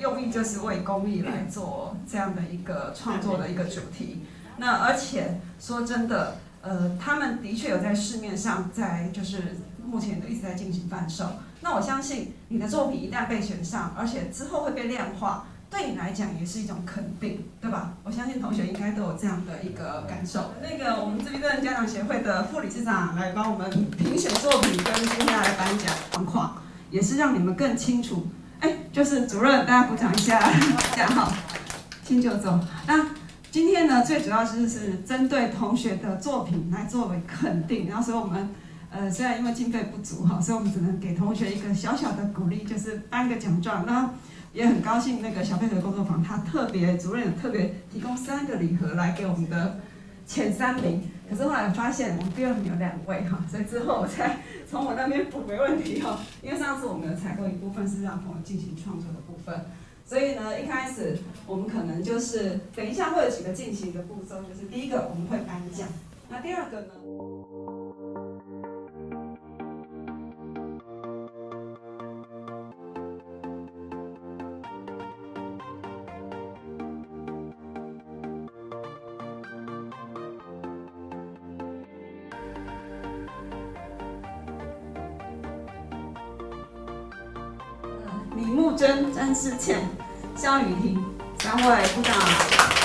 用意就是为公益来做这样的一个创作的一个主题。那而且说真的，呃，他们的确有在市面上，在就是目前都一直在进行贩售。那我相信你的作品一旦被选上，而且之后会被量化，对你来讲也是一种肯定，对吧？我相信同学应该都有这样的一个感受。那个我们自闭症家长协会的副理事长来帮我们评选作品，跟接下来颁奖状况，也是让你们更清楚。就是主任，大家鼓掌一下，大家好，请就走。那。今天呢，最主要就是针对同学的作品来作为肯定，然后所以我们，呃，虽然因为经费不足哈，所以我们只能给同学一个小小的鼓励，就是颁个奖状。那也很高兴，那个小佩的工作坊，他特别主任特别提供三个礼盒来给我们的前三名。可是后来发现我们第二名有两位哈，所以之后我再从我那边补没问题哦。因为上次我们有采购一部分是让朋友进行创作的部分。所以呢，一开始我们可能就是等一下会有几个进行的步骤，就是第一个我们会颁奖，那第二个呢，李木真、詹思倩。肖雨婷，三位部长。